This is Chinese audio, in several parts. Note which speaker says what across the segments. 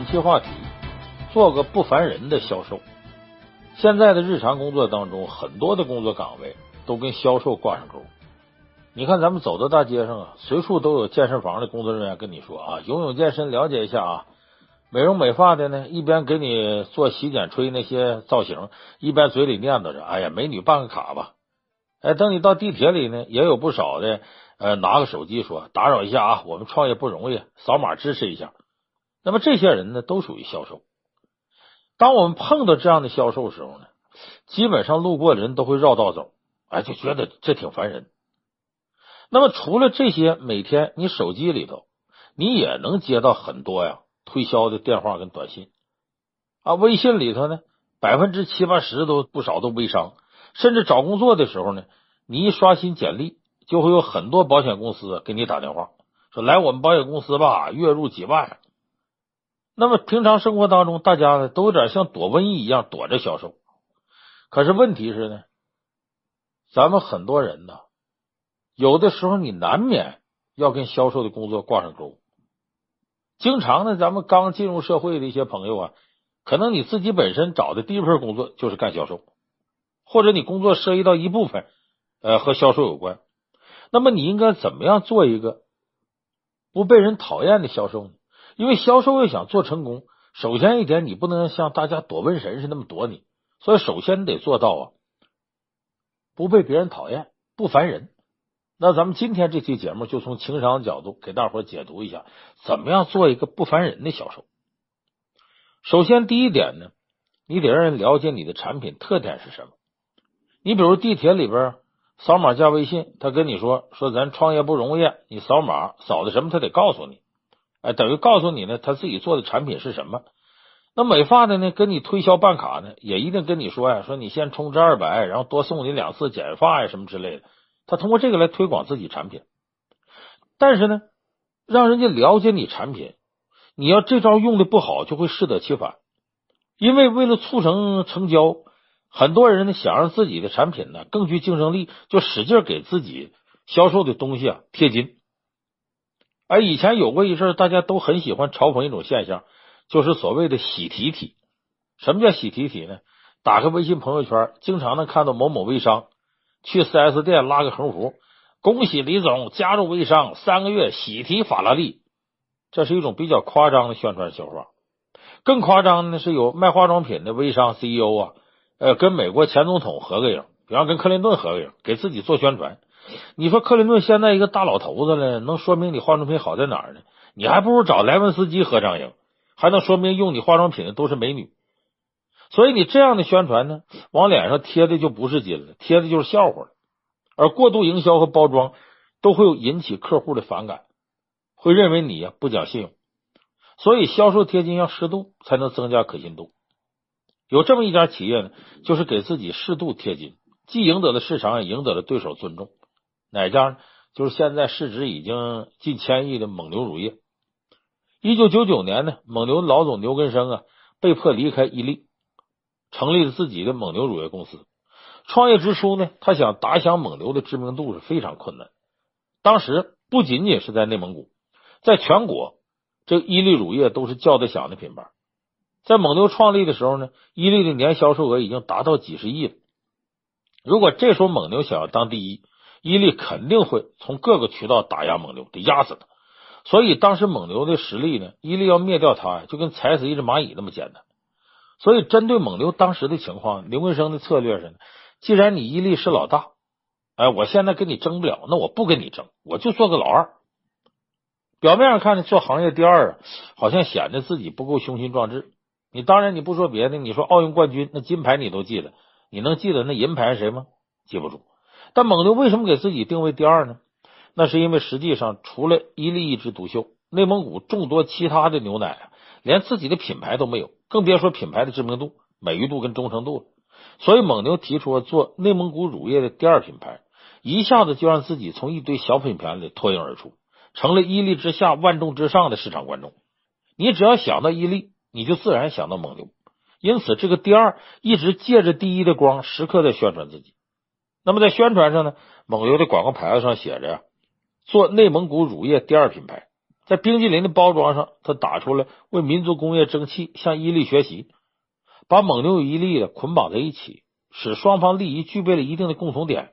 Speaker 1: 本期话题：做个不烦人的销售。现在的日常工作当中，很多的工作岗位都跟销售挂上钩。你看，咱们走到大街上啊，随处都有健身房的工作人员跟你说啊，游泳健身了解一下啊。美容美发的呢，一边给你做洗剪吹那些造型，一边嘴里念叨着：“哎呀，美女办个卡吧。”哎，等你到地铁里呢，也有不少的呃，拿个手机说：“打扰一下啊，我们创业不容易，扫码支持一下。”那么这些人呢，都属于销售。当我们碰到这样的销售时候呢，基本上路过的人都会绕道走，哎，就觉得这挺烦人。那么除了这些，每天你手机里头你也能接到很多呀推销的电话跟短信啊，微信里头呢，百分之七八十都不少都微商，甚至找工作的时候呢，你一刷新简历，就会有很多保险公司给你打电话，说来我们保险公司吧，月入几万。那么平常生活当中，大家呢都有点像躲瘟疫一样躲着销售。可是问题是呢，咱们很多人呢，有的时候你难免要跟销售的工作挂上钩。经常呢，咱们刚进入社会的一些朋友啊，可能你自己本身找的第一份工作就是干销售，或者你工作涉及到一部分呃和销售有关。那么你应该怎么样做一个不被人讨厌的销售呢？因为销售要想做成功，首先一点，你不能像大家躲瘟神似的那么躲你，所以首先得做到啊，不被别人讨厌，不烦人。那咱们今天这期节目就从情商角度给大伙解读一下，怎么样做一个不烦人的销售。首先第一点呢，你得让人了解你的产品特点是什么。你比如地铁里边扫码加微信，他跟你说说咱创业不容易，你扫码扫的什么，他得告诉你。哎，等于告诉你呢，他自己做的产品是什么？那美发的呢，跟你推销办卡呢，也一定跟你说呀，说你先充值二百，然后多送你两次剪发呀，什么之类的。他通过这个来推广自己产品。但是呢，让人家了解你产品，你要这招用的不好，就会适得其反。因为为了促成成交，很多人呢想让自己的产品呢更具竞争力，就使劲给自己销售的东西啊贴金。哎，以前有过一阵，大家都很喜欢嘲讽一种现象，就是所谓的喜提提。什么叫喜提提呢？打开微信朋友圈，经常能看到某某微商去四 S 店拉个横幅，恭喜李总加入微商，三个月喜提法拉利。这是一种比较夸张的宣传手法。更夸张的是，有卖化妆品的微商 CEO 啊，呃，跟美国前总统合个影，比方跟克林顿合个影，给自己做宣传。你说克林顿现在一个大老头子了，能说明你化妆品好在哪儿呢？你还不如找莱文斯基合张影，还能说明用你化妆品的都是美女。所以你这样的宣传呢，往脸上贴的就不是金了，贴的就是笑话了。而过度营销和包装都会引起客户的反感，会认为你呀不讲信用。所以销售贴金要适度，才能增加可信度。有这么一家企业呢，就是给自己适度贴金，既赢得了市场，也赢得了对手尊重。哪家呢？就是现在市值已经近千亿的蒙牛乳业。一九九九年呢，蒙牛老总牛根生啊被迫离开伊利，成立了自己的蒙牛乳业公司。创业之初呢，他想打响蒙牛的知名度是非常困难。当时不仅仅是在内蒙古，在全国，这伊利乳业都是叫得响的品牌。在蒙牛创立的时候呢，伊利的年销售额已经达到几十亿了。如果这时候蒙牛想要当第一，伊利肯定会从各个渠道打压蒙牛，得压死他。所以当时蒙牛的实力呢，伊利要灭掉他，就跟踩死一只蚂蚁那么简单。所以针对蒙牛当时的情况，刘文生的策略是：既然你伊利是老大，哎，我现在跟你争不了，那我不跟你争，我就做个老二。表面上看着做行业第二啊，好像显得自己不够雄心壮志。你当然你不说别的，你说奥运冠军那金牌你都记得，你能记得那银牌是谁吗？记不住。但蒙牛为什么给自己定位第二呢？那是因为实际上除了伊利一枝独秀，内蒙古众多其他的牛奶，连自己的品牌都没有，更别说品牌的知名度、美誉度跟忠诚度了。所以蒙牛提出做内蒙古乳业的第二品牌，一下子就让自己从一堆小品牌里脱颖而出，成了伊利之下万众之上的市场观众。你只要想到伊利，你就自然想到蒙牛。因此，这个第二一直借着第一的光，时刻在宣传自己。那么在宣传上呢，蒙牛的广告牌子上写着呀，做内蒙古乳业第二品牌，在冰激凌的包装上，他打出了“为民族工业争气，向伊利学习”，把蒙牛与伊利的捆绑在一起，使双方利益具备了一定的共同点。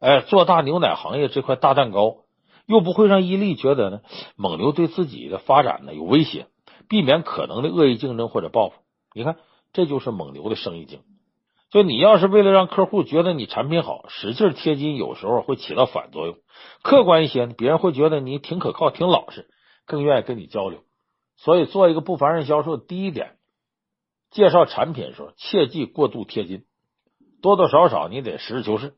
Speaker 1: 哎，做大牛奶行业这块大蛋糕，又不会让伊利觉得呢蒙牛对自己的发展呢有威胁，避免可能的恶意竞争或者报复。你看，这就是蒙牛的生意经。就你要是为了让客户觉得你产品好，使劲贴金，有时候会起到反作用。客观一些，别人会觉得你挺可靠、挺老实。更愿意跟你交流，所以做一个不烦人销售，第一点，介绍产品的时候切忌过度贴金，多多少少你得实事求是。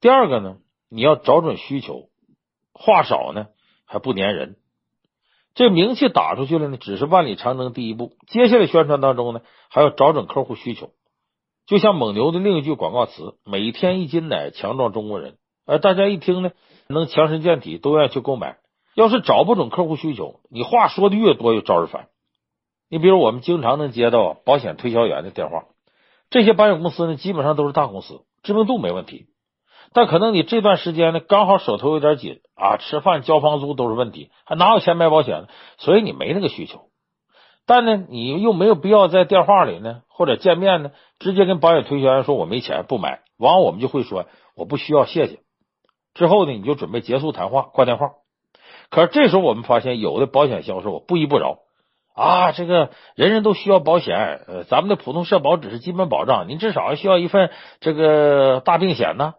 Speaker 1: 第二个呢，你要找准需求，话少呢还不粘人。这名气打出去了呢，只是万里长征第一步，接下来宣传当中呢，还要找准客户需求。就像蒙牛的另一句广告词：“每天一斤奶，强壮中国人。”而大家一听呢，能强身健体，都愿意去购买。要是找不准客户需求，你话说的越多，越招人烦。你比如我们经常能接到保险推销员的电话，这些保险公司呢，基本上都是大公司，知名度没问题。但可能你这段时间呢，刚好手头有点紧啊，吃饭交房租都是问题，还哪有钱买保险呢？所以你没那个需求。但呢，你又没有必要在电话里呢，或者见面呢，直接跟保险推销员说我没钱不买，往往我们就会说我不需要，谢谢。之后呢，你就准备结束谈话，挂电话。可是这时候我们发现，有的保险销售不依不饶啊，这个人人都需要保险，呃，咱们的普通社保只是基本保障，您至少需要一份这个大病险呢。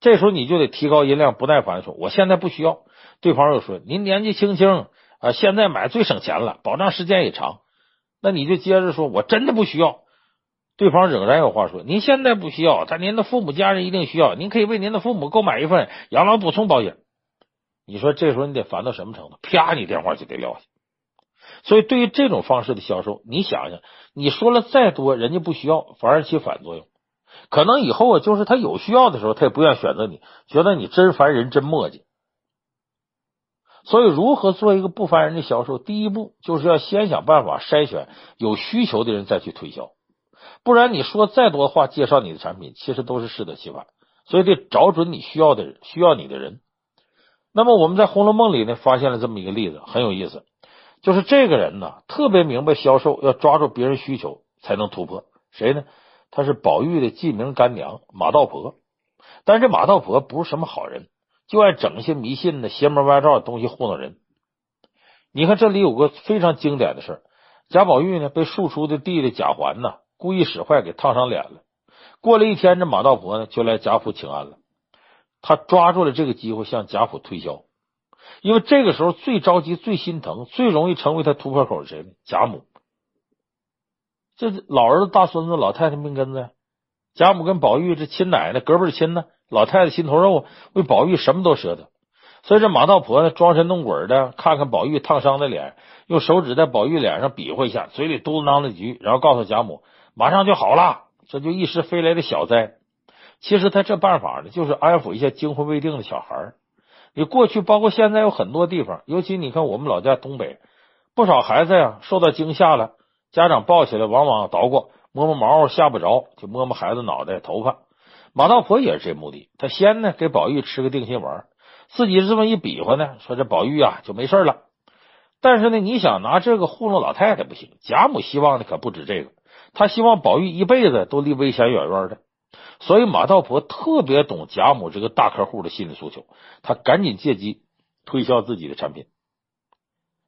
Speaker 1: 这时候你就得提高音量，不耐烦说：“我现在不需要。”对方又说：“您年纪轻轻啊，现在买最省钱了，保障时间也长。”那你就接着说：“我真的不需要。”对方仍然有话说：“您现在不需要，但您的父母家人一定需要，您可以为您的父母购买一份养老补充保险。”你说这时候你得烦到什么程度？啪，你电话就得撂下。所以对于这种方式的销售，你想想，你说了再多，人家不需要，反而起反作用。可能以后啊，就是他有需要的时候，他也不愿选择你，觉得你真烦人，真磨叽。所以，如何做一个不烦人的销售？第一步就是要先想办法筛选有需求的人，再去推销。不然你说再多话介绍你的产品，其实都是适得其反。所以得找准你需要的人，需要你的人。那么我们在《红楼梦》里呢，发现了这么一个例子，很有意思，就是这个人呢，特别明白销售要抓住别人需求才能突破。谁呢？他是宝玉的记名干娘马道婆。但是这马道婆不是什么好人，就爱整一些迷信的邪门歪道的东西糊弄人。你看这里有个非常经典的事儿：贾宝玉呢被庶出的弟弟贾环呢故意使坏，给烫伤脸了。过了一天，这马道婆呢就来贾府请安了。他抓住了这个机会向贾府推销，因为这个时候最着急、最心疼、最容易成为他突破口是谁呢？贾母，这老儿子、大孙子、老太太命根子呀。贾母跟宝玉这亲奶奶，隔辈亲呢，老太太心头肉，为宝玉什么都舍得。所以这马道婆呢，装神弄鬼的，看看宝玉烫伤的脸，用手指在宝玉脸上比划一下，嘴里嘟嘟囔囔几句，然后告诉贾母，马上就好了，这就一时飞来的小灾。其实他这办法呢，就是安抚一下惊魂未定的小孩。你过去包括现在有很多地方，尤其你看我们老家东北，不少孩子呀受到惊吓了，家长抱起来往往捣鼓，摸摸毛吓不着，就摸摸孩子脑袋头发。马道婆也是这目的，他先呢给宝玉吃个定心丸，自己这么一比划呢，说这宝玉啊就没事了。但是呢，你想拿这个糊弄老太太不行，贾母希望的可不止这个，他希望宝玉一辈子都离危险远远的。所以马道婆特别懂贾母这个大客户的心理诉求，他赶紧借机推销自己的产品。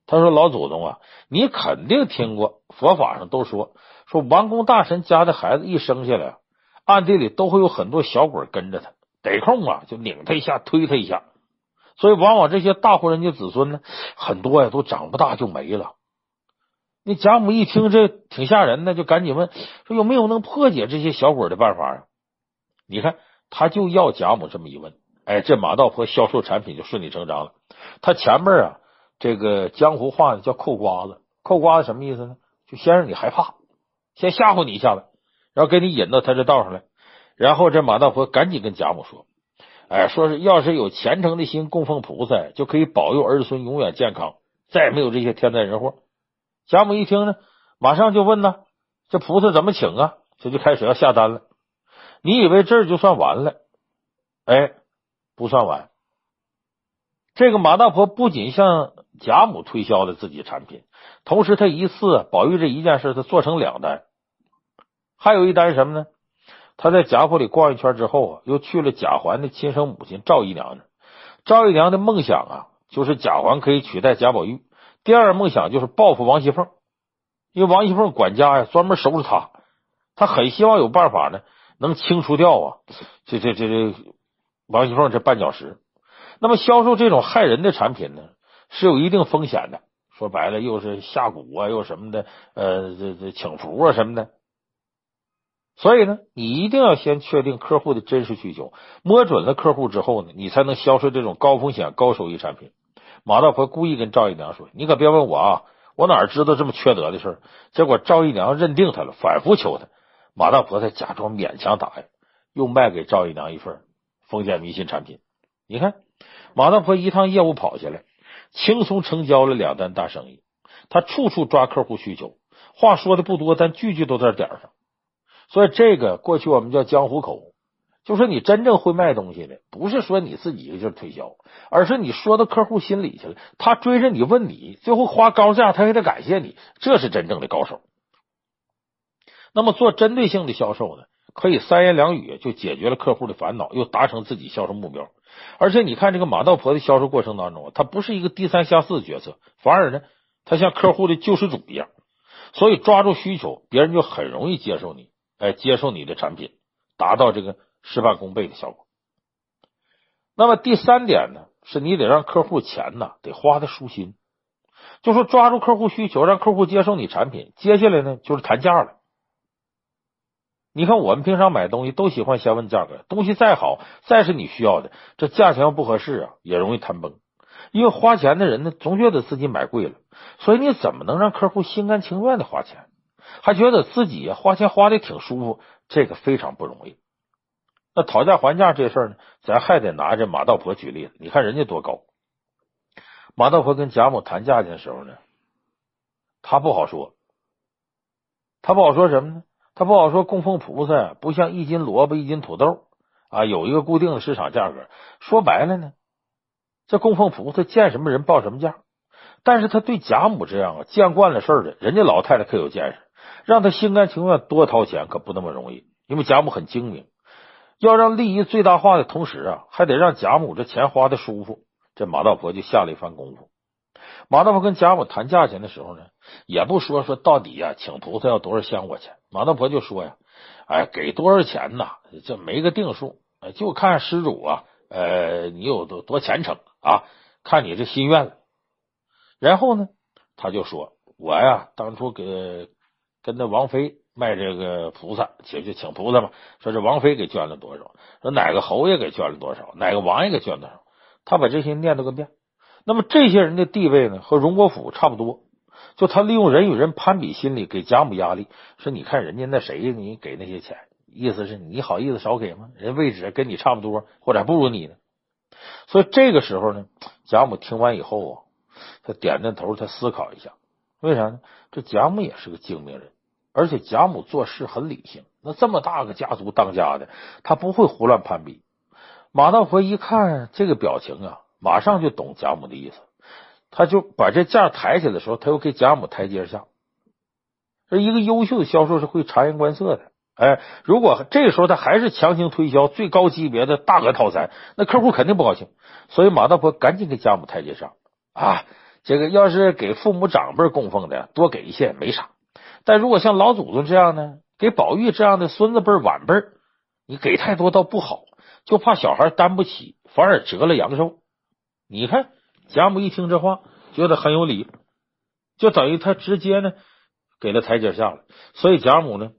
Speaker 1: 他说：“老祖宗啊，你肯定听过佛法上都说，说王公大臣家的孩子一生下来，暗地里都会有很多小鬼跟着他，得空啊就拧他一下，推他一下。所以往往这些大户人家子孙呢，很多呀都长不大就没了。那贾母一听这挺吓人的，就赶紧问说有没有能破解这些小鬼的办法啊？”你看，他就要贾母这么一问，哎，这马道婆销售产品就顺理成章了。他前面啊，这个江湖话呢叫扣瓜子，扣瓜子什么意思呢？就先让你害怕，先吓唬你一下子，然后给你引到他这道上来。然后这马道婆赶紧跟贾母说，哎，说是要是有虔诚的心供奉菩萨，就可以保佑儿孙永远健康，再也没有这些天灾人祸。贾母一听呢，马上就问呢，这菩萨怎么请啊？这就开始要下单了。你以为这儿就算完了？哎，不算完。这个马道婆不仅向贾母推销的自己产品，同时他一次宝玉这一件事，他做成两单，还有一单什么呢？他在贾府里逛一圈之后啊，又去了贾环的亲生母亲赵姨娘那。赵姨娘的梦想啊，就是贾环可以取代贾宝玉。第二梦想就是报复王熙凤，因为王熙凤管家呀，专门收拾他，他很希望有办法呢，能清除掉啊，这这这这王熙凤这绊脚石。那么销售这种害人的产品呢，是有一定风险的。说白了，又是下蛊啊，又什么的，呃，这这请符啊什么的。所以呢，你一定要先确定客户的真实需求，摸准了客户之后呢，你才能销售这种高风险高收益产品。马道婆故意跟赵姨娘说：“你可别问我啊，我哪知道这么缺德的事儿？”结果赵姨娘认定他了，反复求他，马道婆才假装勉强答应，又卖给赵姨娘一份封建迷信产品。你看，马道婆一趟业务跑下来，轻松成交了两单大生意。他处处抓客户需求，话说的不多，但句句都在点上。所以这个过去我们叫江湖口，就说你真正会卖东西的，不是说你自己一个劲推销，而是你说到客户心里去了，他追着你问你，最后花高价他还得感谢你，这是真正的高手。那么做针对性的销售呢，可以三言两语就解决了客户的烦恼，又达成自己销售目标。而且你看这个马道婆的销售过程当中，他不是一个低三下四的角色，反而呢，他像客户的救世主一样，所以抓住需求，别人就很容易接受你。哎接受你的产品，达到这个事半功倍的效果。那么第三点呢，是你得让客户钱呢得花的舒心，就说抓住客户需求，让客户接受你产品。接下来呢就是谈价了。你看我们平常买东西都喜欢先问价格，东西再好，再是你需要的，这价钱要不合适啊，也容易谈崩。因为花钱的人呢，总觉得自己买贵了，所以你怎么能让客户心甘情愿的花钱？还觉得自己花钱花的挺舒服，这个非常不容易。那讨价还价这事儿呢，咱还得拿着马道婆举例子。你看人家多高。马道婆跟贾母谈价钱的时候呢，他不好说，他不好说什么呢？他不好说供奉菩萨不像一斤萝卜一斤土豆啊，有一个固定的市场价格。说白了呢，这供奉菩萨见什么人报什么价。但是他对贾母这样啊，见惯了事儿的，人家老太太可有见识。让他心甘情愿多掏钱可不那么容易，因为贾母很精明，要让利益最大化的同时啊，还得让贾母这钱花的舒服。这马道婆就下了一番功夫。马道婆跟贾母谈价钱的时候呢，也不说说到底呀，请菩萨要多少香火钱。马道婆就说呀，哎，给多少钱呐？这没个定数，就看施主啊，呃，你有多多虔诚啊，看你这心愿了。然后呢，他就说，我呀，当初给。跟那王妃卖这个菩萨，请就请菩萨嘛。说这王妃给捐了多少？说哪个侯爷给捐了多少？哪个王爷给捐多少？他把这些念叨个遍。那么这些人的地位呢，和荣国府差不多。就他利用人与人攀比心理，给贾母压力。说你看人家那谁，你给那些钱，意思是你好意思少给吗？人位置跟你差不多，或者还不如你呢。所以这个时候呢，贾母听完以后啊，他点点头，他思考一下，为啥呢？这贾母也是个精明人。而且贾母做事很理性，那这么大个家族当家的，他不会胡乱攀比。马道婆一看这个表情啊，马上就懂贾母的意思，他就把这价抬起来的时候，他又给贾母台阶下。这一个优秀的销售是会察言观色的，哎，如果这个时候他还是强行推销最高级别的大额套餐，那客户肯定不高兴。所以马道婆赶紧给贾母台阶上啊，这个要是给父母长辈供奉的，多给一些也没啥。但如果像老祖宗这样呢，给宝玉这样的孙子辈晚辈，你给太多倒不好，就怕小孩担不起，反而折了阳寿。你看贾母一听这话，觉得很有理，就等于他直接呢给了台阶下了。所以贾母呢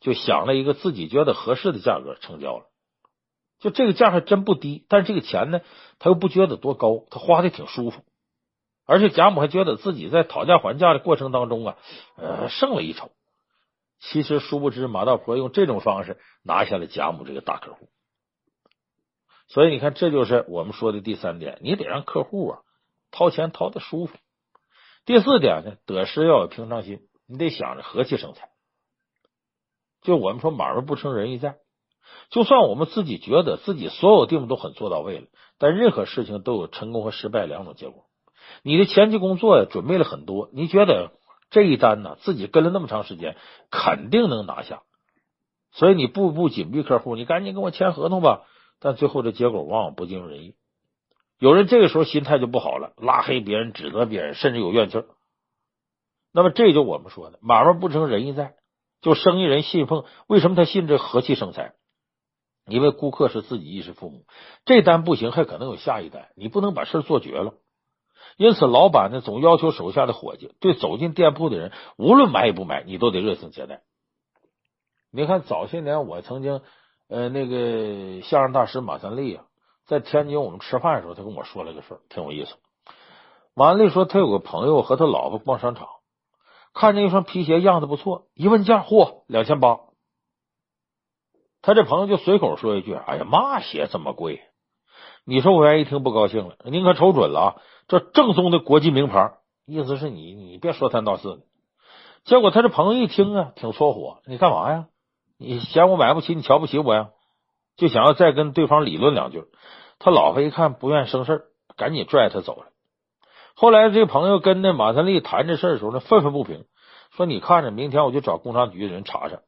Speaker 1: 就想了一个自己觉得合适的价格成交了。就这个价还真不低，但是这个钱呢他又不觉得多高，他花的挺舒服。而且贾母还觉得自己在讨价还价的过程当中啊，呃，胜了一筹。其实殊不知，马道婆用这种方式拿下了贾母这个大客户。所以你看，这就是我们说的第三点，你得让客户啊掏钱掏的舒服。第四点呢，得失要有平常心，你得想着和气生财。就我们说，买卖不成仁义在。就算我们自己觉得自己所有地方都很做到位了，但任何事情都有成功和失败两种结果。你的前期工作呀准备了很多，你觉得这一单呢自己跟了那么长时间，肯定能拿下，所以你步步紧逼客户，你赶紧跟我签合同吧。但最后的结果往往不尽如人意，有人这个时候心态就不好了，拉黑别人、指责别人，甚至有怨气。那么这就我们说的买卖不成仁义在，就生意人信奉，为什么他信这和气生财？因为顾客是自己衣食父母，这单不行，还可能有下一单，你不能把事做绝了。因此，老板呢总要求手下的伙计对走进店铺的人，无论买与不买，你都得热情接待。你看，早些年我曾经，呃，那个相声大师马三立啊，在天津我们吃饭的时候，他跟我说了个事儿，挺有意思。马三立说，他有个朋友和他老婆逛商场，看见一双皮鞋样子不错，一问价，嚯，两千八。他这朋友就随口说一句：“哎呀，嘛鞋这么贵？”你售货员一听不高兴了：“您可瞅准了啊，这正宗的国际名牌，意思是你你别说三道四的。”结果他这朋友一听啊，挺搓火：“你干嘛呀？你嫌我买不起，你瞧不起我呀？”就想要再跟对方理论两句。他老婆一看不愿生事，赶紧拽他走了。后来这朋友跟那马三立谈这事的时候呢，愤愤不平，说：“你看着，明天我就找工商局的人查查。”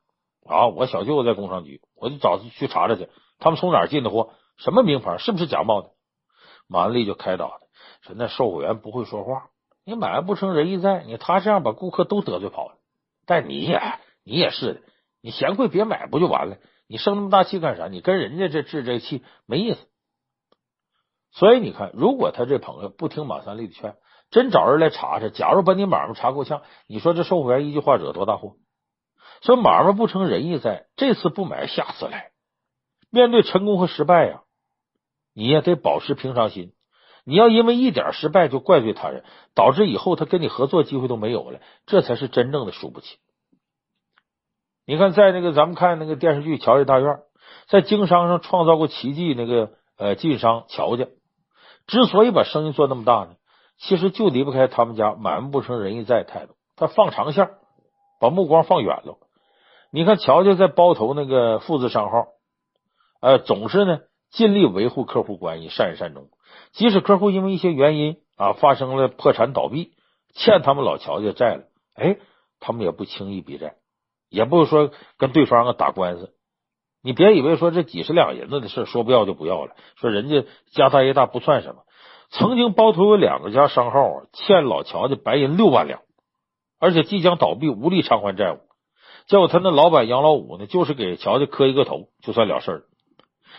Speaker 1: 啊！我小舅子在工商局，我就找去查查去。他们从哪儿进的货？什么名牌？是不是假冒的？马三立就开导他说：“那售货员不会说话，你买卖不成仁义在，你他这样把顾客都得罪跑了。但你也你也是的，你嫌贵别买不就完了？你生那么大气干啥？你跟人家这置这气没意思。所以你看，如果他这朋友不听马三立的劝，真找人来查查，假如把你买卖查够呛，你说这售货员一句话惹多大祸？”说买卖不成仁义在，这次不买，下次来。面对成功和失败呀，你也得保持平常心。你要因为一点失败就怪罪他人，导致以后他跟你合作机会都没有了，这才是真正的输不起。你看，在那个咱们看那个电视剧《乔家大院》，在经商上创造过奇迹那个呃晋商乔家，之所以把生意做那么大呢，其实就离不开他们家满不成仁义在态度，他放长线，把目光放远了。你看，乔家在包头那个富字商号，呃，总是呢尽力维护客户关系，善始善终。即使客户因为一些原因啊发生了破产倒闭，欠他们老乔家债了，哎，他们也不轻易逼债，也不是说跟对方啊打官司。你别以为说这几十两银子的事说不要就不要了，说人家家大业大不算什么。曾经包头有两个家商号啊，欠老乔家白银六万两，而且即将倒闭，无力偿还债务。结果他那老板杨老五呢，就是给乔家磕一个头就算了事儿。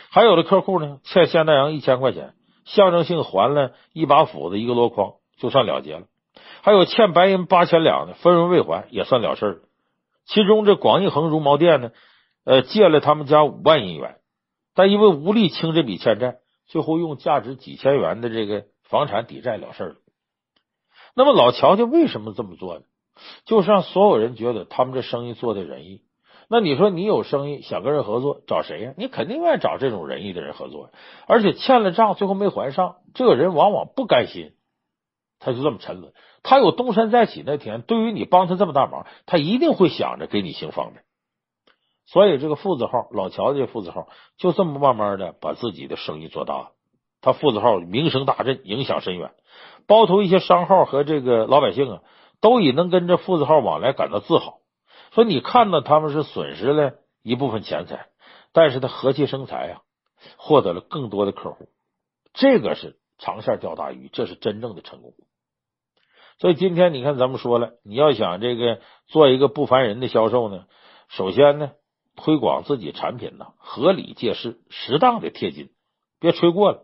Speaker 1: 还有的客户呢，欠现大洋一千块钱，象征性还了一把斧子一个箩筐就算了结了。还有欠白银八千两的，分文未还也算了事儿。其中这广义恒绒毛店呢，呃，借了他们家五万银元，但因为无力清这笔欠债，最后用价值几千元的这个房产抵债了事儿。那么老乔家为什么这么做呢？就是让所有人觉得他们这生意做的仁义。那你说你有生意想跟人合作，找谁呀？你肯定愿意找这种仁义的人合作。而且欠了账最后没还上，这个人往往不甘心，他就这么沉沦。他有东山再起那天，对于你帮他这么大忙，他一定会想着给你行方便。所以这个父字号老乔这个富字号就这么慢慢的把自己的生意做大了。他父字号名声大振，影响深远，包头一些商号和这个老百姓啊。都以能跟这父字号往来感到自豪，说你看到他们是损失了一部分钱财，但是他和气生财呀，获得了更多的客户，这个是长线钓大鱼，这是真正的成功。所以今天你看咱们说了，你要想这个做一个不烦人的销售呢，首先呢，推广自己产品呢，合理借势，适当的贴金，别吹过了。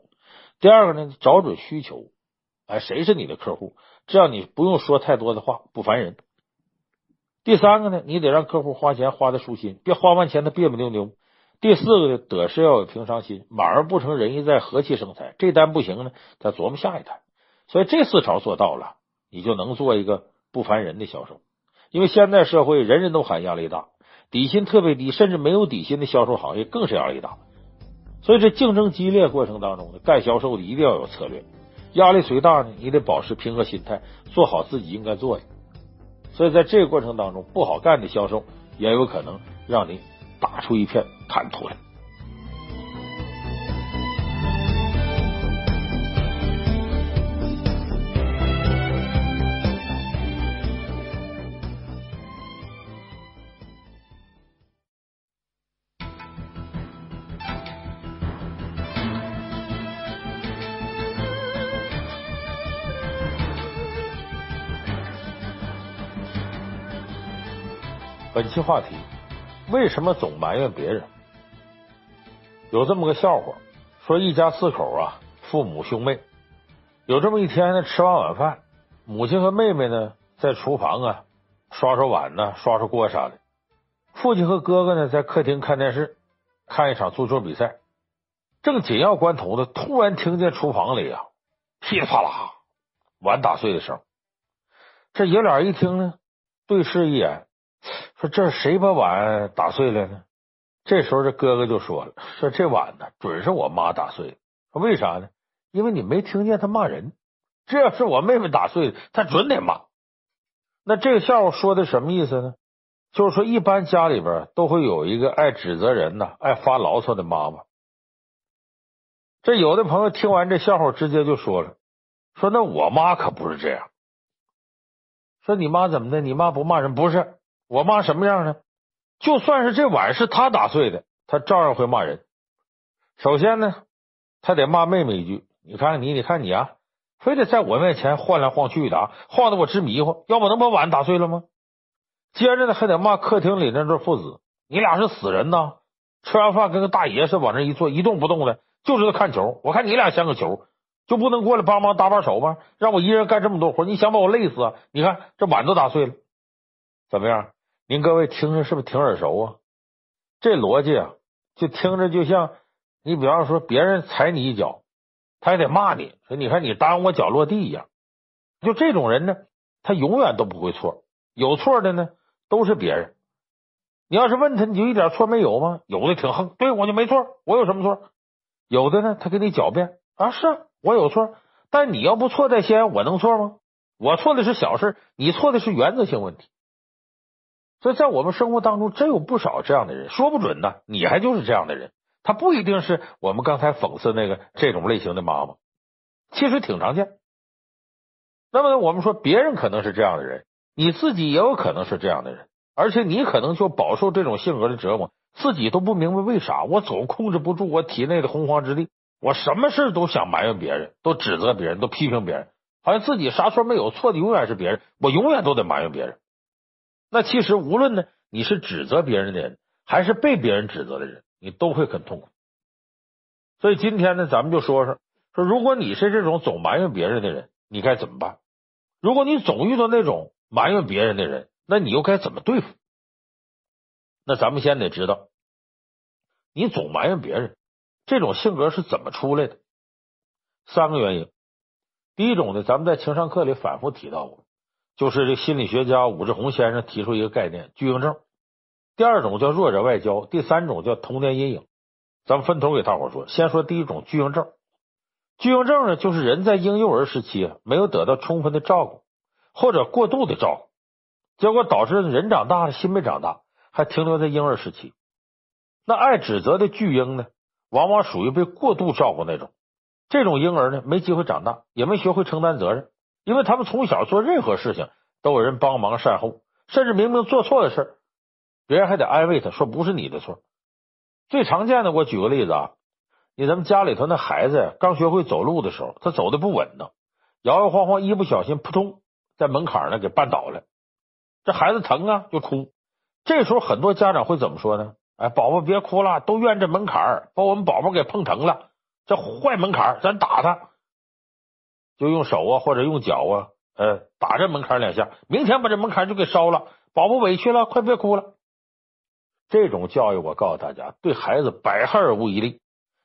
Speaker 1: 第二个呢，找准需求，哎，谁是你的客户？这样你不用说太多的话，不烦人。第三个呢，你得让客户花钱花的舒心，别花完钱他别别扭扭。第四个呢，得是要有平常心，满而不成仁义在，和气生财。这单不行呢，再琢磨下一单。所以这四条做到了，你就能做一个不烦人的销售。因为现在社会人人都喊压力大，底薪特别低，甚至没有底薪的销售行业更是压力大。所以这竞争激烈过程当中呢，干销售的一定要有策略。压力虽大呢，你得保持平和心态，做好自己应该做的。所以在这个过程当中，不好干的销售也有可能让你打出一片坦途来。本期话题：为什么总埋怨别人？有这么个笑话，说一家四口啊，父母兄妹，有这么一天呢，吃完晚饭，母亲和妹妹呢在厨房啊刷刷碗呢，刷刷锅啥的。父亲和哥哥呢在客厅看电视，看一场足球比赛。正紧要关头呢，突然听见厨房里啊噼里啪啦碗打碎的声。这爷俩一听呢，对视一眼。说这谁把碗打碎了呢？这时候这哥哥就说了：“说这碗呢，准是我妈打碎的。说为啥呢？因为你没听见他骂人。这要是我妹妹打碎的，他准得骂。那这个笑话说的什么意思呢？就是说，一般家里边都会有一个爱指责人呐、爱发牢骚的妈妈。这有的朋友听完这笑话，直接就说了：说那我妈可不是这样。说你妈怎么的？你妈不骂人？不是。”我妈什么样呢？就算是这碗是她打碎的，她照样会骂人。首先呢，她得骂妹妹一句：“你看你，你看你啊，非得在我面前晃来晃去的啊，晃得我直迷糊。要不能把碗打碎了吗？”接着呢，还得骂客厅里那对父子：“你俩是死人呐！吃完饭跟个大爷似的往那一坐，一动不动的，就知道看球。我看你俩像个球，就不能过来帮忙搭把手吗？让我一人干这么多活，你想把我累死啊？你看这碗都打碎了，怎么样？”您各位听着是不是挺耳熟啊？这逻辑啊，就听着就像你比方说别人踩你一脚，他也得骂你说，你看你耽误我脚落地一样。就这种人呢，他永远都不会错，有错的呢都是别人。你要是问他，你就一点错没有吗？有的挺横，对我就没错，我有什么错？有的呢，他给你狡辩啊，是我有错，但你要不错在先，我能错吗？我错的是小事，你错的是原则性问题。所以在我们生活当中，真有不少这样的人，说不准呢，你还就是这样的人，他不一定是我们刚才讽刺那个这种类型的妈妈，其实挺常见。那么，我们说别人可能是这样的人，你自己也有可能是这样的人，而且你可能就饱受这种性格的折磨，自己都不明白为啥，我总控制不住我体内的洪荒之力，我什么事都想埋怨别人，都指责别人，都批评别人，好像自己啥错没有，错的永远是别人，我永远都得埋怨别人。那其实无论呢，你是指责别人的人，还是被别人指责的人，你都会很痛苦。所以今天呢，咱们就说说说，如果你是这种总埋怨别人的人，你该怎么办？如果你总遇到那种埋怨别人的人，那你又该怎么对付？那咱们先得知道，你总埋怨别人这种性格是怎么出来的？三个原因。第一种呢，咱们在情商课里反复提到过。就是这心理学家武志红先生提出一个概念——巨婴症。第二种叫弱者外交，第三种叫童年阴影。咱们分头给大伙说。先说第一种巨婴症。巨婴症呢，就是人在婴幼儿时期，没有得到充分的照顾，或者过度的照顾，结果导致人长大了，心没长大，还停留在婴儿时期。那爱指责的巨婴呢，往往属于被过度照顾那种。这种婴儿呢，没机会长大，也没学会承担责任。因为他们从小做任何事情都有人帮忙善后，甚至明明做错的事，别人还得安慰他说不是你的错。最常见的，我举个例子啊，你咱们家里头那孩子呀，刚学会走路的时候，他走的不稳当，摇摇晃晃，一不小心扑通在门槛呢给绊倒了，这孩子疼啊就哭。这时候很多家长会怎么说呢？哎，宝宝别哭了，都怨这门槛把我们宝宝给碰疼了，这坏门槛，咱打他。就用手啊，或者用脚啊，呃，打这门槛两下，明天把这门槛就给烧了，宝宝委屈了，快别哭了。这种教育，我告诉大家，对孩子百害而无一利。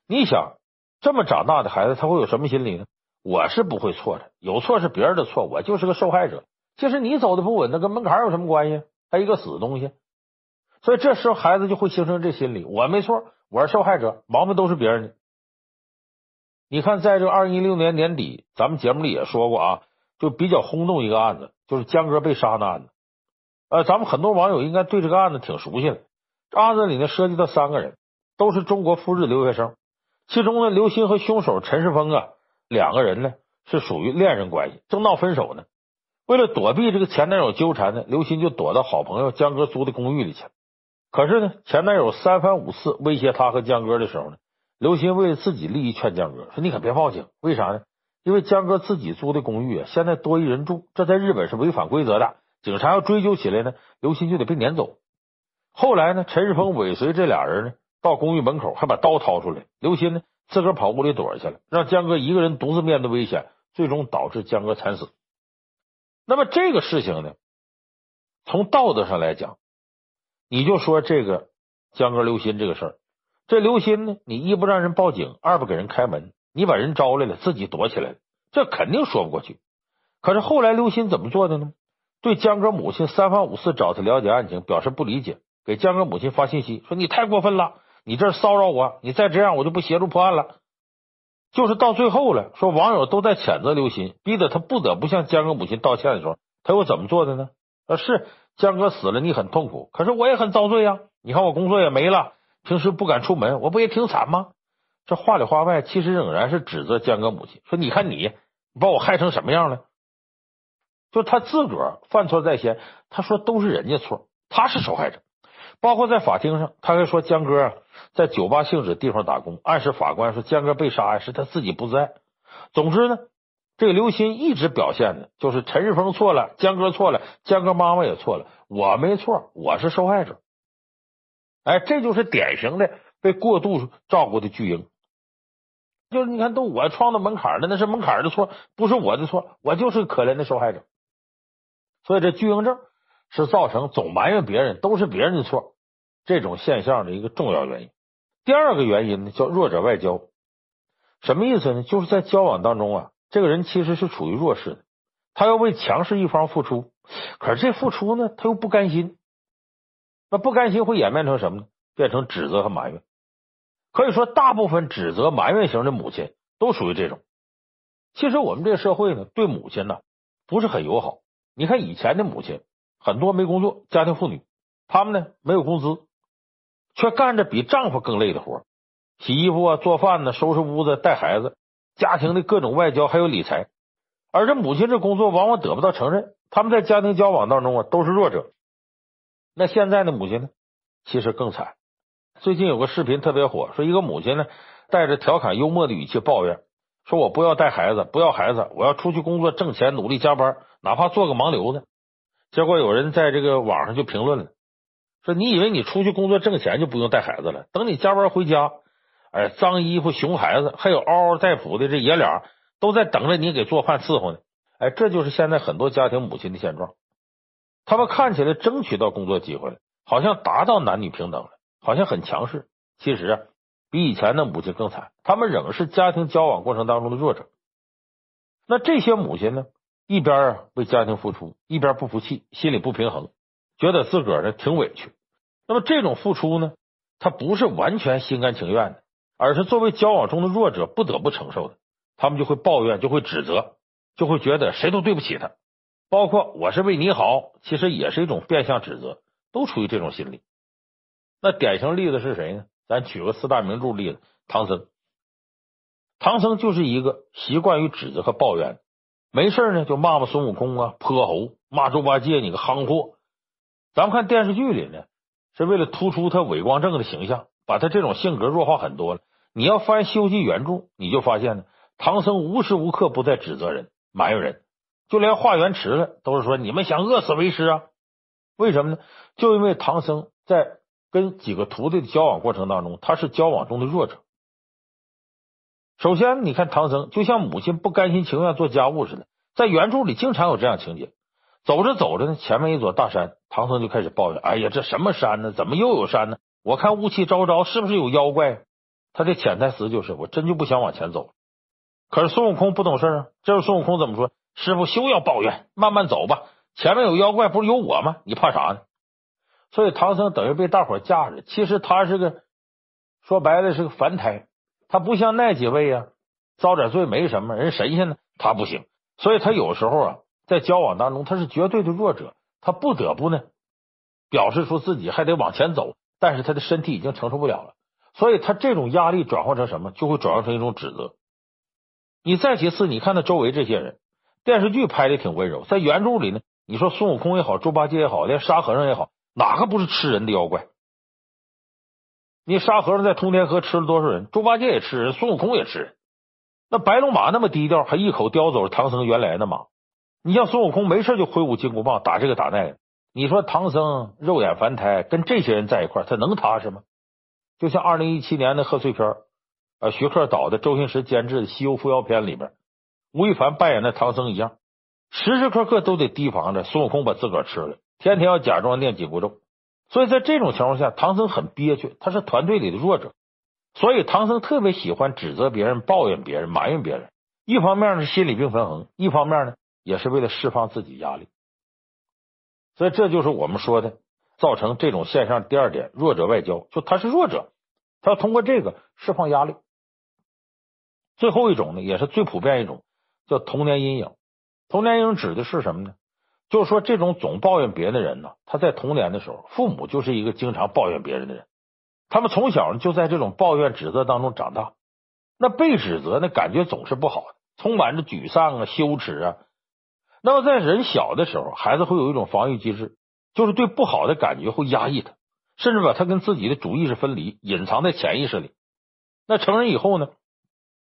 Speaker 1: 你想，这么长大的孩子，他会有什么心理呢？我是不会错的，有错是别人的错，我就是个受害者。其实你走的不稳，那跟门槛有什么关系？还一个死东西。所以这时候孩子就会形成这心理：我没错，我是受害者，毛病都是别人的。你看，在这个二零一六年年底，咱们节目里也说过啊，就比较轰动一个案子，就是江哥被杀的案子。呃，咱们很多网友应该对这个案子挺熟悉的。这案子里呢，涉及到三个人，都是中国赴日留学生。其中呢，刘鑫和凶手陈世峰啊，两个人呢是属于恋人关系，正闹分手呢。为了躲避这个前男友纠缠呢，刘鑫就躲到好朋友江哥租的公寓里去了。可是呢，前男友三番五次威胁他和江哥的时候呢，刘鑫为了自己利益劝江哥说：“你可别报警，为啥呢？因为江哥自己租的公寓啊，现在多一人住，这在日本是违反规则的。警察要追究起来呢，刘鑫就得被撵走。后来呢，陈世峰尾随这俩人呢，到公寓门口，还把刀掏出来。刘鑫呢，自个儿跑屋里躲去了，让江哥一个人独自面对危险，最终导致江哥惨死。那么这个事情呢，从道德上来讲，你就说这个江哥、刘鑫这个事儿，这刘鑫呢，你一不让人报警，二不给人开门，你把人招来了，自己躲起来了，这肯定说不过去。可是后来刘鑫怎么做的呢？对江哥母亲三番五次找他了解案情，表示不理解，给江哥母亲发信息说：“你太过分了，你这骚扰我，你再这样我就不协助破案了。”就是到最后了，说网友都在谴责刘鑫，逼得他不得不向江哥母亲道歉的时候，他又怎么做的呢？啊，是江哥死了，你很痛苦，可是我也很遭罪呀。你看我工作也没了，平时不敢出门，我不也挺惨吗？这话里话外，其实仍然是指责江哥母亲，说你看你，你把我害成什么样了？就他自个儿犯错在先，他说都是人家错，他是受害者。包括在法庭上，他还说江歌在酒吧性质地方打工，暗示法官说江哥被杀是他自己不在。总之呢。这个刘鑫一直表现的就是陈世峰错了，江哥错了，江哥妈妈也错了，我没错，我是受害者。哎，这就是典型的被过度照顾的巨婴。就是你看，都我撞到门槛了，那是门槛的错，不是我的错，我就是可怜的受害者。所以这巨婴症是造成总埋怨别人都是别人的错这种现象的一个重要原因。第二个原因呢，叫弱者外交，什么意思呢？就是在交往当中啊。这个人其实是处于弱势的，他要为强势一方付出，可是这付出呢，他又不甘心，那不甘心会演变成什么呢？变成指责和埋怨。可以说，大部分指责埋怨型的母亲都属于这种。其实我们这个社会呢，对母亲呢不是很友好。你看以前的母亲，很多没工作，家庭妇女，她们呢没有工资，却干着比丈夫更累的活，洗衣服啊、做饭呢、收拾屋子、带孩子。家庭的各种外交还有理财，而这母亲这工作往往得不到承认，他们在家庭交往当中啊都是弱者。那现在的母亲呢，其实更惨。最近有个视频特别火，说一个母亲呢带着调侃幽默的语气抱怨，说我不要带孩子，不要孩子，我要出去工作挣钱，努力加班，哪怕做个盲流呢。结果有人在这个网上就评论了，说你以为你出去工作挣钱就不用带孩子了？等你加班回家。哎，脏衣服、熊孩子，还有嗷嗷待哺的这爷俩，都在等着你给做饭伺候呢。哎，这就是现在很多家庭母亲的现状。他们看起来争取到工作机会了，好像达到男女平等了，好像很强势。其实啊，比以前的母亲更惨，他们仍是家庭交往过程当中的弱者。那这些母亲呢，一边啊为家庭付出，一边不服气，心里不平衡，觉得自个儿呢挺委屈。那么这种付出呢，他不是完全心甘情愿的。而是作为交往中的弱者不得不承受的，他们就会抱怨，就会指责，就会觉得谁都对不起他，包括我是为你好，其实也是一种变相指责，都出于这种心理。那典型例子是谁呢？咱举个四大名著例子，唐僧。唐僧就是一个习惯于指责和抱怨，没事呢就骂骂孙悟空啊，泼猴，骂猪八戒你个夯货。咱们看电视剧里呢，是为了突出他伟光正的形象。把他这种性格弱化很多了。你要翻《西游记》原著，你就发现呢，唐僧无时无刻不在指责人、埋怨人，就连化缘池了都是说你们想饿死为师啊？为什么呢？就因为唐僧在跟几个徒弟的交往过程当中，他是交往中的弱者。首先，你看唐僧就像母亲不甘心情愿做家务似的，在原著里经常有这样情节。走着走着呢，前面一座大山，唐僧就开始抱怨：“哎呀，这什么山呢？怎么又有山呢？”我看雾气昭昭，是不是有妖怪？他的潜台词就是，我真就不想往前走。可是孙悟空不懂事啊，这时候孙悟空怎么说？师傅休要抱怨，慢慢走吧。前面有妖怪，不是有我吗？你怕啥呢？所以唐僧等于被大伙架着。其实他是个说白了是个凡胎，他不像那几位啊，遭点罪没什么。人神仙呢，他不行。所以他有时候啊，在交往当中，他是绝对的弱者，他不得不呢，表示出自己还得往前走。但是他的身体已经承受不了了，所以他这种压力转换成什么，就会转换成一种指责。你再其次，你看他周围这些人，电视剧拍的挺温柔，在原著里呢，你说孙悟空也好，猪八戒也好，连沙和尚也好，哪个不是吃人的妖怪？你沙和尚在通天河吃了多少人？猪八戒也吃人，孙悟空也吃人。那白龙马那么低调，还一口叼走了唐僧原来的马。你像孙悟空没事就挥舞金箍棒打这个打那个。你说唐僧肉眼凡胎，跟这些人在一块，他能踏实吗？就像二零一七年的贺岁片啊，徐克导的、周星驰监制的《西游伏妖篇》里边，吴亦凡扮演的唐僧一样，时时刻刻都得提防着孙悟空把自个儿吃了，天天要假装念紧箍咒。所以在这种情况下，唐僧很憋屈，他是团队里的弱者，所以唐僧特别喜欢指责别人、抱怨别人、埋怨别人。一方面是心理病平衡，一方面呢也是为了释放自己压力。所以这就是我们说的造成这种现象第二点：弱者外交，就他是弱者，他要通过这个释放压力。最后一种呢，也是最普遍一种，叫童年阴影。童年阴影指的是什么呢？就是说，这种总抱怨别的人呢，他在童年的时候，父母就是一个经常抱怨别人的人，他们从小就在这种抱怨指责当中长大，那被指责那感觉总是不好的，充满着沮丧啊、羞耻啊。那么在人小的时候，孩子会有一种防御机制，就是对不好的感觉会压抑他，甚至把他跟自己的主意识分离，隐藏在潜意识里。那成人以后呢，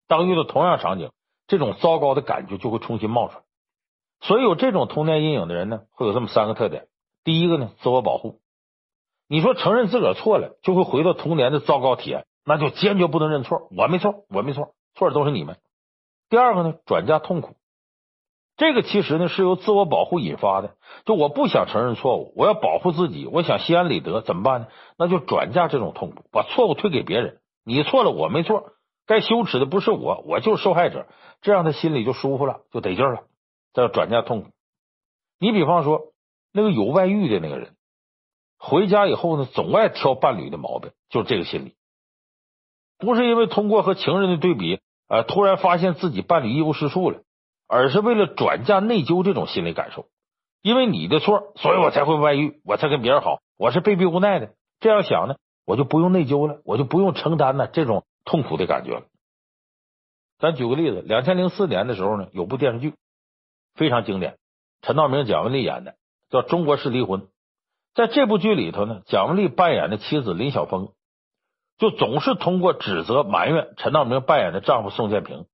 Speaker 1: 当遇到同样场景，这种糟糕的感觉就会重新冒出来。所以有这种童年阴影的人呢，会有这么三个特点。第一个呢，自我保护。你说承认自个儿错了，就会回到童年的糟糕体验，那就坚决不能认错。我没错，我没错，错的都是你们。第二个呢，转嫁痛苦。这个其实呢是由自我保护引发的。就我不想承认错误，我要保护自己，我想心安理得，怎么办呢？那就转嫁这种痛苦，把错误推给别人。你错了，我没错，该羞耻的不是我，我就是受害者。这样他心里就舒服了，就得劲了。叫转嫁痛苦。你比方说，那个有外遇的那个人，回家以后呢，总爱挑伴侣的毛病，就是这个心理。不是因为通过和情人的对比，呃，突然发现自己伴侣一无是处了，而是为了转嫁内疚这种心理感受。因为你的错，所以我才会外遇，我才跟别人好，我是被逼无奈的。这样想呢，我就不用内疚了，我就不用承担呢这种痛苦的感觉了。咱举个例子，两千零四年的时候呢，有部电视剧。非常经典，陈道明、蒋雯丽演的叫《中国式离婚》。在这部剧里头呢，蒋雯丽扮演的妻子林晓峰，就总是通过指责、埋怨陈道明扮演的丈夫宋建平，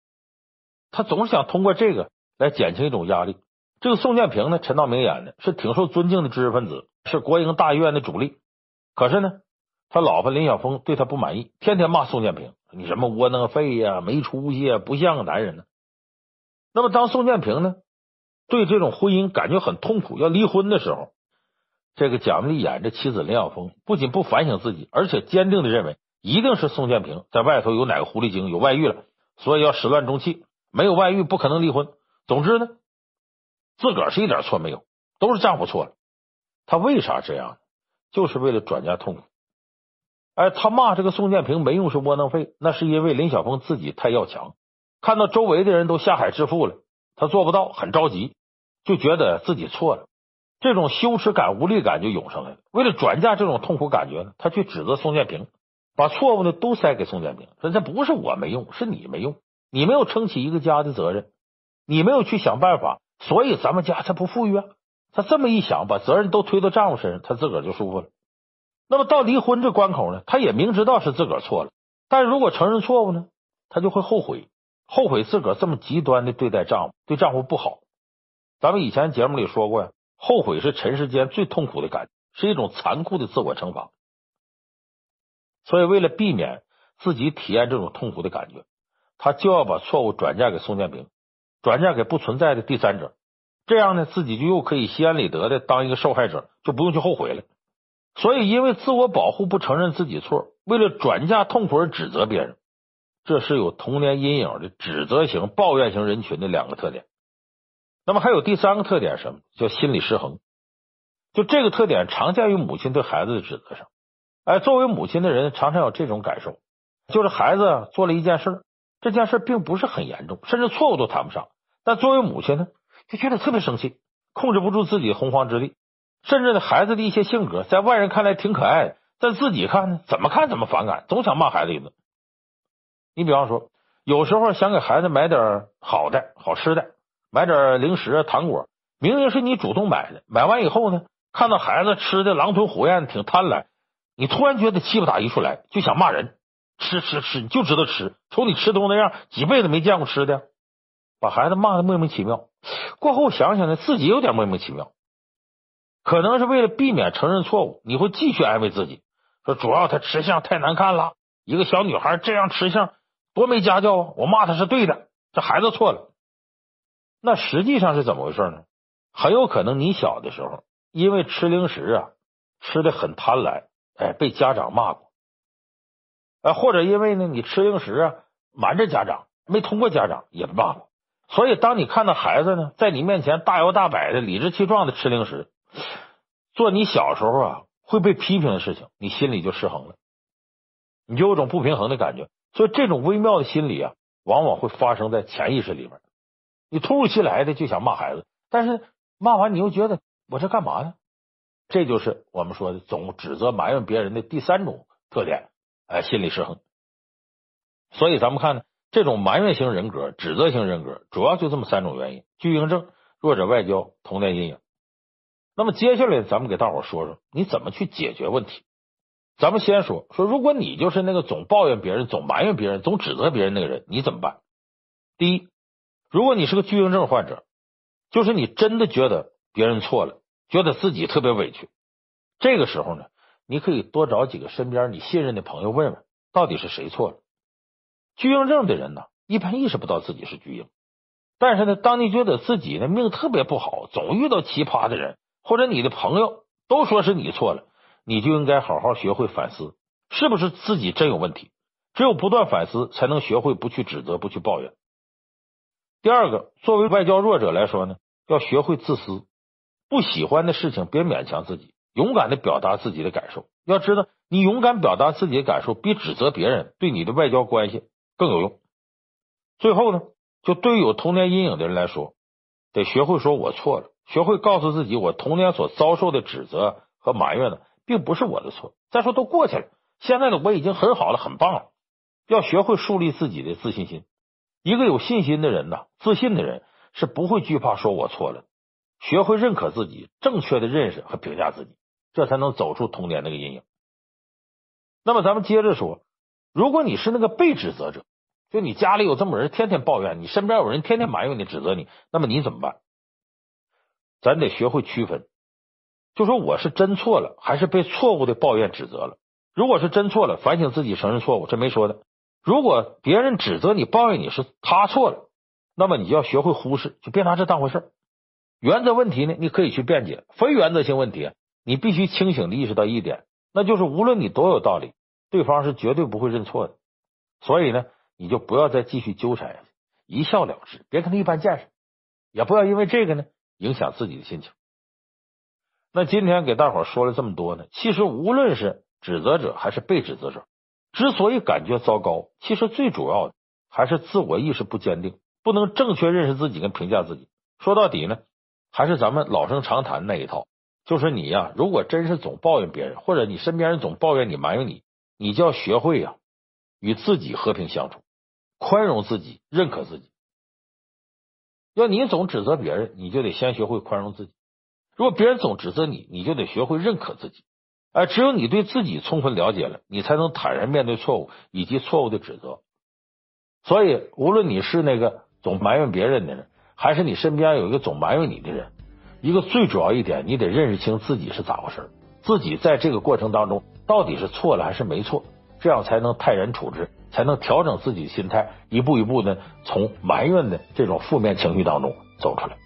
Speaker 1: 他总是想通过这个来减轻一种压力。这个宋建平呢，陈道明演的是挺受尊敬的知识分子，是国营大医院的主力。可是呢，他老婆林晓峰对他不满意，天天骂宋建平：“你什么窝囊废呀，没出息，不像个男人呢。”那么当宋建平呢，对这种婚姻感觉很痛苦，要离婚的时候，这个蒋雯丽演这妻子林晓峰，不仅不反省自己，而且坚定的认为一定是宋建平在外头有哪个狐狸精有外遇了，所以要始乱终弃，没有外遇不可能离婚。总之呢，自个儿是一点错没有，都是丈夫错了。他为啥这样？就是为了转嫁痛苦。哎，他骂这个宋建平没用是窝囊废，那是因为林晓峰自己太要强，看到周围的人都下海致富了。他做不到，很着急，就觉得自己错了，这种羞耻感、无力感就涌上来了。为了转嫁这种痛苦感觉呢，他去指责宋建平，把错误呢都塞给宋建平，说这不是我没用，是你没用，你没有撑起一个家的责任，你没有去想办法，所以咱们家才不富裕啊。他这么一想，把责任都推到丈夫身上，他自个儿就舒服了。那么到离婚这关口呢，他也明知道是自个儿错了，但如果承认错误呢，他就会后悔。后悔自个儿这么极端的对待丈夫，对丈夫不好。咱们以前节目里说过呀，后悔是尘世间最痛苦的感觉，是一种残酷的自我惩罚。所以，为了避免自己体验这种痛苦的感觉，他就要把错误转嫁给宋建平，转嫁给不存在的第三者。这样呢，自己就又可以心安理得的当一个受害者，就不用去后悔了。所以，因为自我保护不承认自己错，为了转嫁痛苦而指责别人。这是有童年阴影的指责型、抱怨型人群的两个特点。那么还有第三个特点，什么叫心理失衡？就这个特点常见于母亲对孩子的指责上。哎，作为母亲的人常常有这种感受，就是孩子做了一件事，这件事并不是很严重，甚至错误都谈不上。但作为母亲呢，就觉得特别生气，控制不住自己洪荒之力，甚至呢，孩子的一些性格在外人看来挺可爱的，但自己看呢，怎么看怎么反感，总想骂孩子一顿。你比方说，有时候想给孩子买点好的、好吃的，买点零食、糖果，明明是你主动买的，买完以后呢，看到孩子吃的狼吞虎咽，挺贪婪，你突然觉得气不打一处来，就想骂人，吃吃吃，你就知道吃，瞅你吃东西那样，几辈子没见过吃的，把孩子骂的莫名其妙。过后想想呢，自己有点莫名其妙。可能是为了避免承认错误，你会继续安慰自己，说主要他吃相太难看了，一个小女孩这样吃相多没家教啊！我骂他是对的，这孩子错了。那实际上是怎么回事呢？很有可能你小的时候因为吃零食啊，吃的很贪婪，哎，被家长骂过，哎，或者因为呢你吃零食啊，瞒着家长，没通过家长也骂过。所以，当你看到孩子呢，在你面前大摇大摆的、理直气壮的吃零食，做你小时候啊会被批评的事情，你心里就失衡了，你就有种不平衡的感觉。所以，这种微妙的心理啊，往往会发生在潜意识里边。你突如其来的就想骂孩子，但是骂完你又觉得我这干嘛呢？这就是我们说的总指责埋怨别人的第三种特点，哎，心理失衡。所以，咱们看呢。这种埋怨型人格、指责型人格，主要就这么三种原因：巨婴症、弱者外交、童年阴影。那么接下来，咱们给大伙说说你怎么去解决问题。咱们先说说，如果你就是那个总抱怨别人、总埋怨别人、总指责别人那个人，你怎么办？第一，如果你是个巨婴症患者，就是你真的觉得别人错了，觉得自己特别委屈，这个时候呢，你可以多找几个身边你信任的朋友问问，到底是谁错了。巨婴症的人呢，一般意识不到自己是巨婴，但是呢，当你觉得自己的命特别不好，总遇到奇葩的人，或者你的朋友都说是你错了，你就应该好好学会反思，是不是自己真有问题？只有不断反思，才能学会不去指责、不去抱怨。第二个，作为外交弱者来说呢，要学会自私，不喜欢的事情别勉强自己，勇敢的表达自己的感受。要知道，你勇敢表达自己的感受，比指责别人对你的外交关系。更有用。最后呢，就对于有童年阴影的人来说，得学会说“我错了”，学会告诉自己，我童年所遭受的指责和埋怨呢，并不是我的错。再说都过去了，现在的我已经很好了，很棒了。要学会树立自己的自信心。一个有信心的人呢，自信的人是不会惧怕说“我错了”。学会认可自己，正确的认识和评价自己，这才能走出童年那个阴影。那么，咱们接着说。如果你是那个被指责者，就你家里有这么人天天抱怨你，身边有人天天埋怨你、指责你，那么你怎么办？咱得学会区分，就说我是真错了，还是被错误的抱怨指责了。如果是真错了，反省自己，承认错误，这没说的。如果别人指责你、抱怨你是他错了，那么你就要学会忽视，就别拿这当回事儿。原则问题呢，你可以去辩解；非原则性问题，你必须清醒的意识到一点，那就是无论你多有道理。对方是绝对不会认错的，所以呢，你就不要再继续纠缠下去，一笑了之，别跟他一般见识，也不要因为这个呢影响自己的心情。那今天给大伙说了这么多呢，其实无论是指责者还是被指责者，之所以感觉糟糕，其实最主要的还是自我意识不坚定，不能正确认识自己跟评价自己。说到底呢，还是咱们老生常谈那一套，就是你呀，如果真是总抱怨别人，或者你身边人总抱怨你、埋怨你。你就要学会呀，与自己和平相处，宽容自己，认可自己。要你总指责别人，你就得先学会宽容自己；如果别人总指责你，你就得学会认可自己。哎，只有你对自己充分了解了，你才能坦然面对错误以及错误的指责。所以，无论你是那个总埋怨别人的人，还是你身边有一个总埋怨你的人，一个最主要一点，你得认识清自己是咋回事，自己在这个过程当中。到底是错了还是没错？这样才能泰然处之，才能调整自己心态，一步一步的从埋怨的这种负面情绪当中走出来。